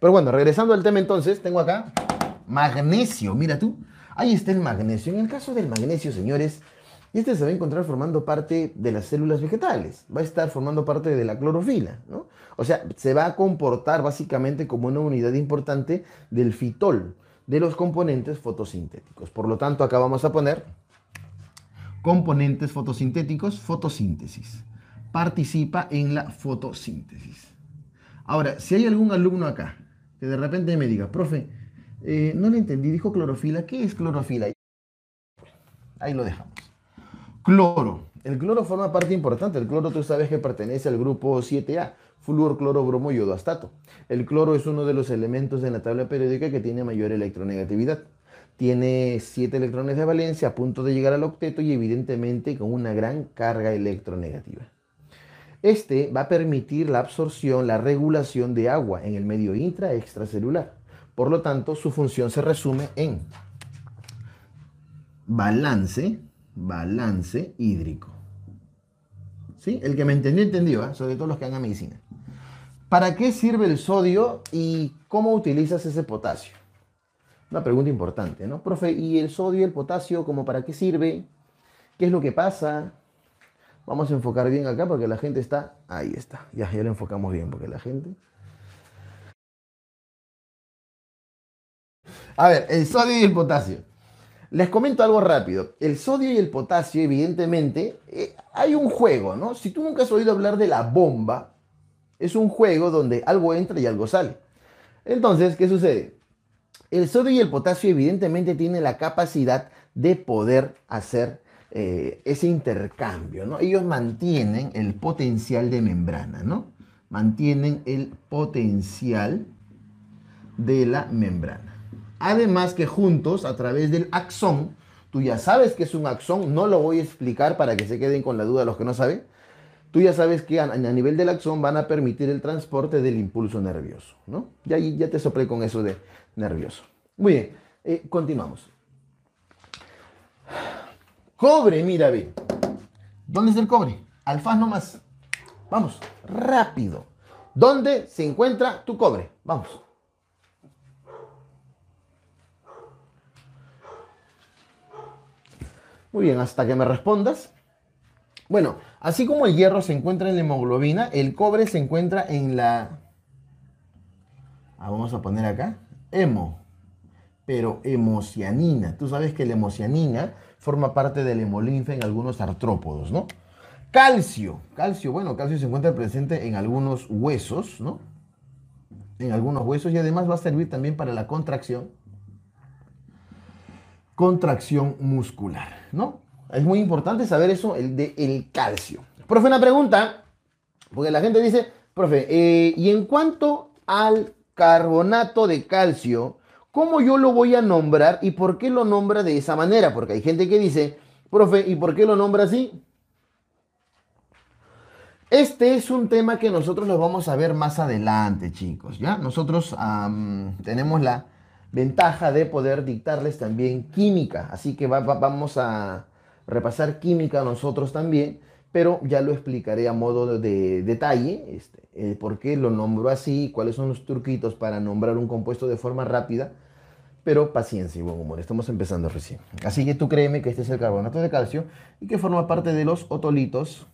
Pero bueno, regresando al tema entonces, tengo acá magnesio, mira tú. Ahí está el magnesio. En el caso del magnesio, señores, este se va a encontrar formando parte de las células vegetales, va a estar formando parte de la clorofila, ¿no? O sea, se va a comportar básicamente como una unidad importante del fitol, de los componentes fotosintéticos. Por lo tanto, acá vamos a poner componentes fotosintéticos, fotosíntesis. Participa en la fotosíntesis. Ahora, si hay algún alumno acá que de repente me diga, profe, eh, no le entendí, dijo clorofila, ¿qué es clorofila? Ahí lo dejamos. Cloro. El cloro forma parte importante. El cloro tú sabes que pertenece al grupo 7A, flúor, cloro, bromo, yodo, astato. El cloro es uno de los elementos de la tabla periódica que tiene mayor electronegatividad. Tiene 7 electrones de valencia a punto de llegar al octeto y evidentemente con una gran carga electronegativa. Este va a permitir la absorción, la regulación de agua en el medio intra extracelular. Por lo tanto, su función se resume en balance, balance hídrico. ¿Sí? El que me entendió, entendió, ¿eh? sobre todo los que hagan medicina. ¿Para qué sirve el sodio y cómo utilizas ese potasio? Una pregunta importante, ¿no? Profe, ¿y el sodio y el potasio, cómo para qué sirve? ¿Qué es lo que pasa? Vamos a enfocar bien acá porque la gente está... Ahí está, ya, ya lo enfocamos bien porque la gente... A ver, el sodio y el potasio. Les comento algo rápido. El sodio y el potasio, evidentemente, eh, hay un juego, ¿no? Si tú nunca has oído hablar de la bomba, es un juego donde algo entra y algo sale. Entonces, ¿qué sucede? El sodio y el potasio evidentemente tienen la capacidad de poder hacer eh, ese intercambio, ¿no? Ellos mantienen el potencial de membrana, ¿no? Mantienen el potencial de la membrana. Además que juntos, a través del axón, tú ya sabes que es un axón, no lo voy a explicar para que se queden con la duda los que no saben. Tú ya sabes que a, nivel del axón van a permitir el transporte del impulso nervioso, ¿no? Ya, ya te soplé con eso de nervioso. Muy bien, eh, continuamos. Cobre, mira, ve. ¿Dónde es el cobre? Alfa nomás. Vamos, rápido. ¿Dónde se encuentra tu cobre? Vamos. Muy bien, hasta que me respondas. Bueno, así como el hierro se encuentra en la hemoglobina, el cobre se encuentra en la... Ah, vamos a poner acá. Hemo. Pero hemocianina. Tú sabes que la hemocianina forma parte del hemolinfa en algunos artrópodos, ¿no? Calcio. Calcio, bueno, calcio se encuentra presente en algunos huesos, ¿no? En algunos huesos y además va a servir también para la contracción contracción muscular, ¿no? Es muy importante saber eso, el de el calcio. Profe, una pregunta, porque la gente dice, profe, eh, y en cuanto al carbonato de calcio, ¿cómo yo lo voy a nombrar y por qué lo nombra de esa manera? Porque hay gente que dice, profe, ¿y por qué lo nombra así? Este es un tema que nosotros lo vamos a ver más adelante, chicos, ¿ya? Nosotros tenemos la ventaja de poder dictarles también química. Así que vamos a repasar química nosotros también, pero ya lo explicaré a modo de detalle, este, por qué lo nombro así, cuáles son los truquitos para nombrar un compuesto de forma rápida. Pero paciencia y buen humor, estamos empezando recién. Así que tú créeme que este es el carbonato de calcio y que forma parte de los otolitos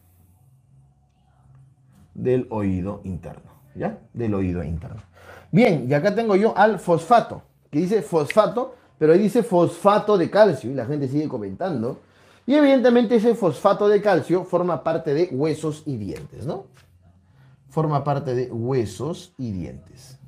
del oído interno, ¿ya? Del oído interno. Bien, y acá tengo yo al fosfato que dice fosfato, pero ahí dice fosfato de calcio y la gente sigue comentando. Y evidentemente ese fosfato de calcio forma parte de huesos y dientes, ¿no? Forma parte de huesos y dientes.